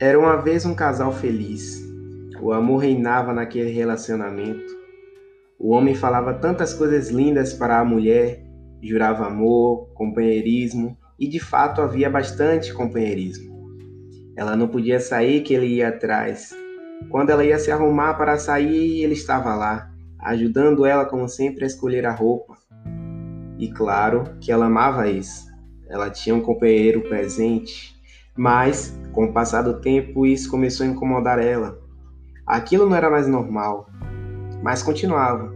Era uma vez um casal feliz. O amor reinava naquele relacionamento. O homem falava tantas coisas lindas para a mulher, jurava amor, companheirismo, e de fato havia bastante companheirismo. Ela não podia sair que ele ia atrás. Quando ela ia se arrumar para sair, ele estava lá, ajudando ela como sempre a escolher a roupa. E claro que ela amava isso. Ela tinha um companheiro presente, mas com o passar do tempo isso começou a incomodar ela. Aquilo não era mais normal, mas continuava.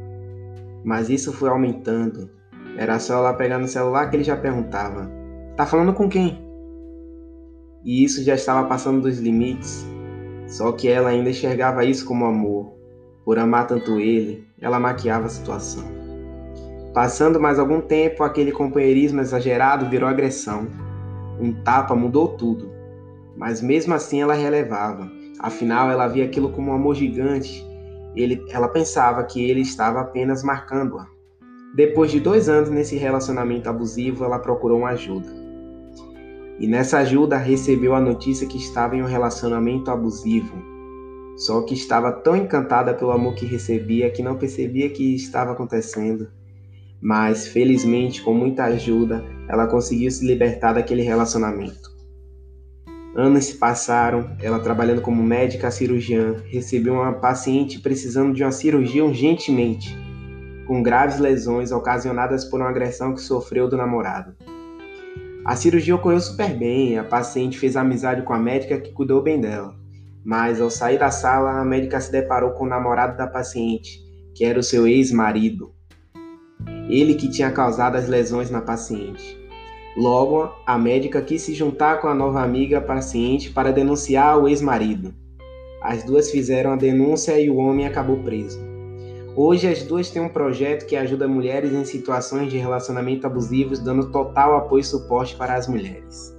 Mas isso foi aumentando. Era só ela pegar no celular que ele já perguntava: Tá falando com quem? E isso já estava passando dos limites. Só que ela ainda enxergava isso como amor. Por amar tanto ele, ela maquiava a situação. Passando mais algum tempo, aquele companheirismo exagerado virou agressão. Um tapa mudou tudo. Mas mesmo assim ela relevava. Afinal, ela via aquilo como um amor gigante. Ele, ela pensava que ele estava apenas marcando-a. Depois de dois anos nesse relacionamento abusivo, ela procurou uma ajuda. E nessa ajuda recebeu a notícia que estava em um relacionamento abusivo. Só que estava tão encantada pelo amor que recebia que não percebia que estava acontecendo. Mas, felizmente, com muita ajuda, ela conseguiu se libertar daquele relacionamento. Anos se passaram, ela trabalhando como médica cirurgiã, recebeu uma paciente precisando de uma cirurgia urgentemente, com graves lesões ocasionadas por uma agressão que sofreu do namorado. A cirurgia ocorreu super bem, a paciente fez amizade com a médica que cuidou bem dela. Mas ao sair da sala, a médica se deparou com o namorado da paciente, que era o seu ex-marido. Ele que tinha causado as lesões na paciente. Logo, a médica quis se juntar com a nova amiga paciente para denunciar o ex-marido. As duas fizeram a denúncia e o homem acabou preso. Hoje as duas têm um projeto que ajuda mulheres em situações de relacionamento abusivos, dando total apoio e suporte para as mulheres.